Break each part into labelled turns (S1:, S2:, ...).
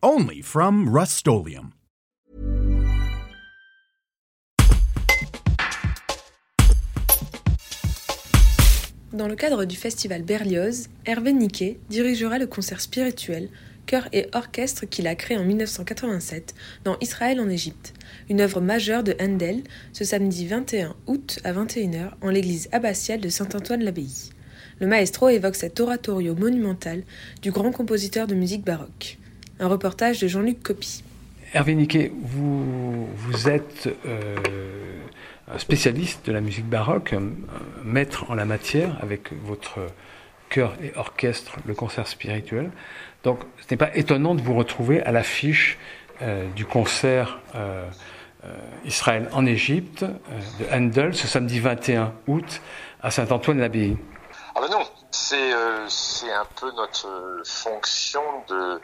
S1: Only from Rust
S2: Dans le cadre du festival Berlioz, Hervé Niquet dirigera le concert spirituel chœur et orchestre qu'il a créé en 1987 dans Israël en Égypte, une œuvre majeure de Handel, ce samedi 21 août à 21h en l'église abbatiale de Saint-Antoine-l'Abbaye. Le maestro évoque cet oratorio monumental du grand compositeur de musique baroque. Un reportage de Jean-Luc Copy.
S3: Hervé Niquet, vous, vous êtes euh, spécialiste de la musique baroque, maître en la matière avec votre chœur et orchestre, le concert spirituel. Donc ce n'est pas étonnant de vous retrouver à l'affiche euh, du concert euh, euh, Israël en Égypte de Handel ce samedi 21 août à Saint-Antoine-l'Abbaye.
S4: Ah ben non, c'est un peu notre fonction de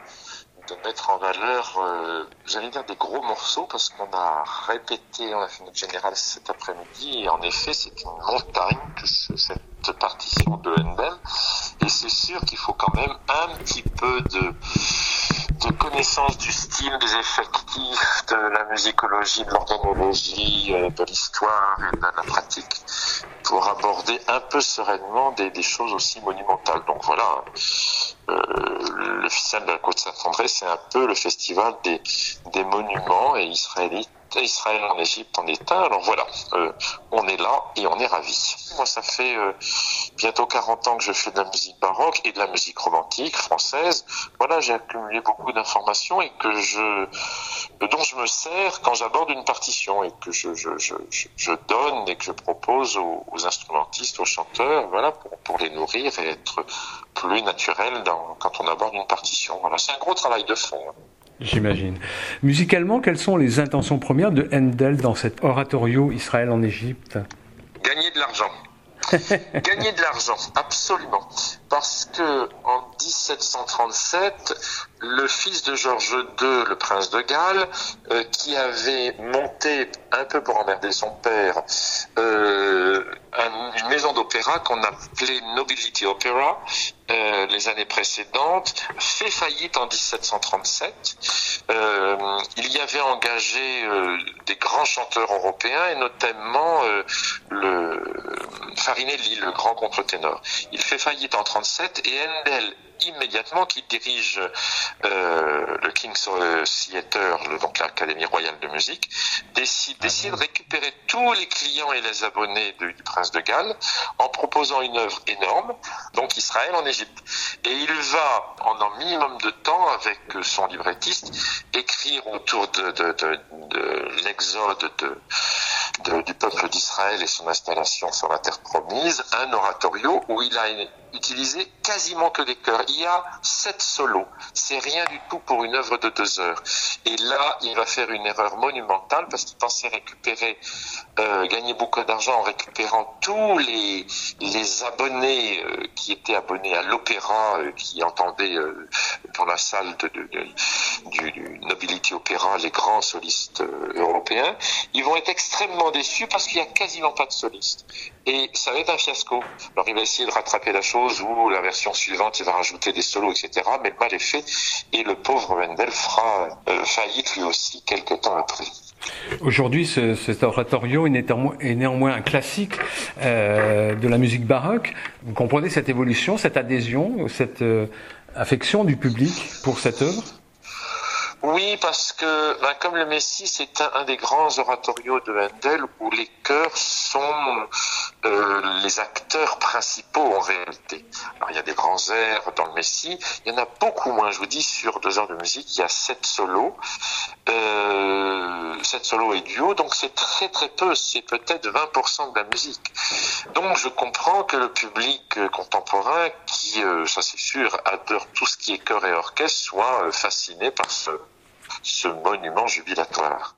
S4: de mettre en valeur, euh, j'allais dire des gros morceaux parce qu'on a répété, on a fait notre général cet après-midi et en effet c'est une montagne que cette partition de Handel et c'est sûr qu'il faut quand même un petit peu de, de connaissance du style, des effectifs, de la musicologie, de l'organologie, euh, de l'histoire et de la pratique pour aborder un peu sereinement des, des choses aussi monumentales. Donc voilà, le festival de la Côte Saint-André, c'est un peu le festival des, des monuments et israélites Israël en Égypte en un. Alors voilà, euh, on est là et on est ravis. Moi, ça fait euh, bientôt 40 ans que je fais de la musique baroque et de la musique romantique française. Voilà, j'ai accumulé beaucoup d'informations et que je, dont je me sers quand j'aborde une partition et que je, je, je, je, donne et que je propose aux, instrumentistes, aux chanteurs, voilà, pour, pour, les nourrir et être plus naturel dans, quand on aborde une partition. Voilà, c'est un gros travail de fond. Hein.
S3: J'imagine. Musicalement, quelles sont les intentions premières de Handel dans cet oratorio Israël en Égypte?
S4: Gagner de l'argent. Gagner de l'argent, absolument. Parce que en 1737, le fils de Georges II, le prince de Galles, euh, qui avait monté un peu pour emmerder son père euh, une maison d'opéra qu'on appelait Nobility Opera euh, les années précédentes, fait faillite en 1737. Euh, il y avait engagé euh, des grands chanteurs européens et notamment le Farinelli, le grand contre-ténor. Il fait faillite en 37 et Handel immédiatement qui dirige euh, le King's Theatre, donc l'Académie royale de musique, décide, décide de récupérer tous les clients et les abonnés du, prince de Galles en proposant une œuvre énorme, donc Israël en Égypte. Et il va, en un minimum de temps, avec son librettiste, écrire autour de, de l'exode de du peuple d'Israël et son installation sur la terre promise, un oratorio où il a utilisé quasiment que des chœurs. Il y a sept solos. C'est rien du tout pour une œuvre de deux heures. Et là, il va faire une erreur monumentale parce qu'il pensait récupérer, euh, gagner beaucoup d'argent en récupérant tous les, les abonnés euh, qui étaient abonnés à l'opéra, euh, qui entendaient dans la salle de, du, du Nobility Opera les grands solistes européens. Ils vont être extrêmement déçu parce qu'il n'y a quasiment pas de soliste. Et ça va être un fiasco. Alors il va essayer de rattraper la chose ou la version suivante, il va rajouter des solos, etc. Mais le mal est fait et le pauvre Wendell fera euh, faillite lui aussi quelques temps après.
S3: Aujourd'hui, ce, cet oratorio est néanmoins, un classique euh, de la musique baroque. Vous comprenez cette évolution, cette adhésion, cette euh, affection du public pour cette œuvre?
S4: Oui, parce que ben, comme le Messie, c'est un, des grands oratorios de Handel où les chœurs sont euh, les acteurs principaux en réalité. Alors il y a des grands airs dans le Messie, il y en a beaucoup moins, je vous dis, sur deux heures de musique, il y a sept solos, euh, sept solos et duos, donc c'est très très peu, c'est peut-être 20% de la musique. Donc je comprends que le public euh, contemporain, qui, ça c'est sûr, adore tout ce qui est chœur et orchestre, soit fasciné par ce ce monument jubilatoire.